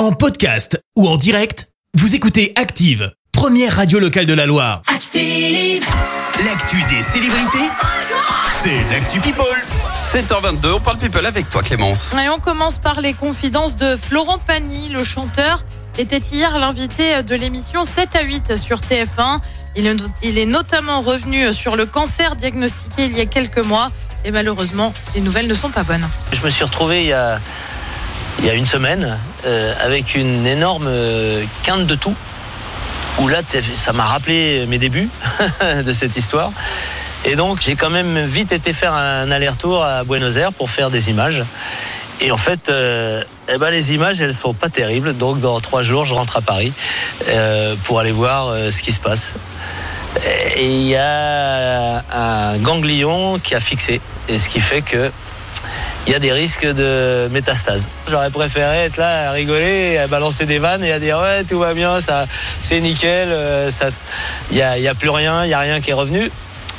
En podcast ou en direct, vous écoutez Active, première radio locale de la Loire. Active. L'actu des célébrités, c'est l'actu People. 7h22, on parle people avec toi Clémence. Et on commence par les confidences de Florent Pagny, le chanteur, était hier l'invité de l'émission 7 à 8 sur TF1. Il est, il est notamment revenu sur le cancer diagnostiqué il y a quelques mois et malheureusement, les nouvelles ne sont pas bonnes. Je me suis retrouvé il y a, il y a une semaine euh, avec une énorme euh, quinte de tout. Où là, ça m'a rappelé mes débuts de cette histoire. Et donc, j'ai quand même vite été faire un aller-retour à Buenos Aires pour faire des images. Et en fait, euh, eh ben, les images, elles sont pas terribles. Donc, dans trois jours, je rentre à Paris pour aller voir ce qui se passe. Et il y a un ganglion qui a fixé. Et ce qui fait que il y a des risques de métastase. J'aurais préféré être là à rigoler, à balancer des vannes et à dire ouais tout va bien, ça c'est nickel, euh, ça, il y a, il y a plus rien, il y a rien qui est revenu.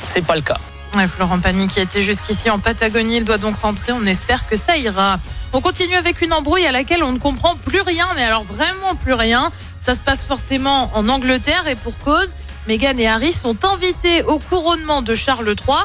C'est pas le cas. Ouais, Florent Pagny qui était jusqu'ici en Patagonie, il doit donc rentrer. On espère que ça ira. On continue avec une embrouille à laquelle on ne comprend plus rien, mais alors vraiment plus rien. Ça se passe forcément en Angleterre et pour cause. Meghan et Harry sont invités au couronnement de Charles III.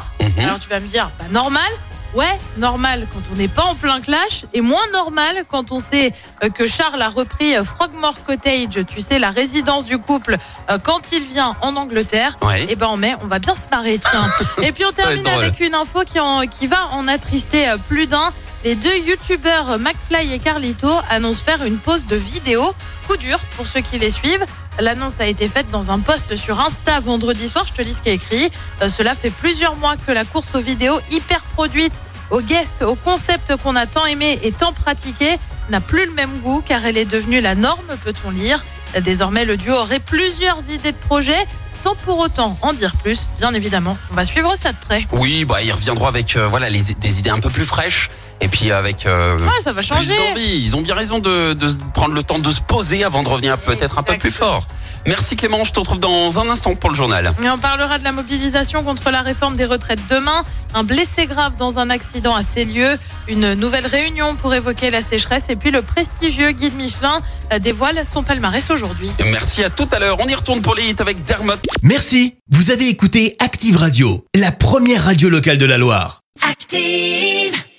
Alors tu vas me dire, bah, normal. Ouais, normal quand on n'est pas en plein clash et moins normal quand on sait euh, que Charles a repris euh, Frogmore Cottage, tu sais, la résidence du couple, euh, quand il vient en Angleterre. Ouais. Et ben en mai, on va bien se marrer, tiens. Et puis on termine avec une info qui, en- qui va en attrister plus d'un. Les deux youtubeurs McFly et Carlito annoncent faire une pause de vidéo. Coup dur pour ceux qui les suivent. L'annonce a été faite dans un post sur Insta vendredi soir. Je te lis ce qui est écrit. Euh, cela fait plusieurs mois que la course aux vidéos hyper produite, aux guests, au concept qu'on a tant aimé et tant pratiqué n'a plus le même goût car elle est devenue la norme, peut-on lire. Désormais, le duo aurait plusieurs idées de projets sans pour autant en dire plus. Bien évidemment, on va suivre ça de près. Oui, bah ils reviendront avec euh, voilà des idées un peu plus fraîches et puis avec euh, Ouais, ça va plus changer. d'envie. Ils ont bien raison de, de prendre le temps de se poser avant de revenir peut-être un peu plus fort. Merci Clément, je te retrouve dans un instant pour le journal. Et on parlera de la mobilisation contre la réforme des retraites demain. Un blessé grave dans un accident à ces lieux. Une nouvelle réunion pour évoquer la sécheresse. Et puis le prestigieux guide Michelin dévoile son palmarès aujourd'hui. Merci à tout à l'heure. On y retourne pour les hits avec Dermot. Merci, vous avez écouté Active Radio, la première radio locale de la Loire. Active.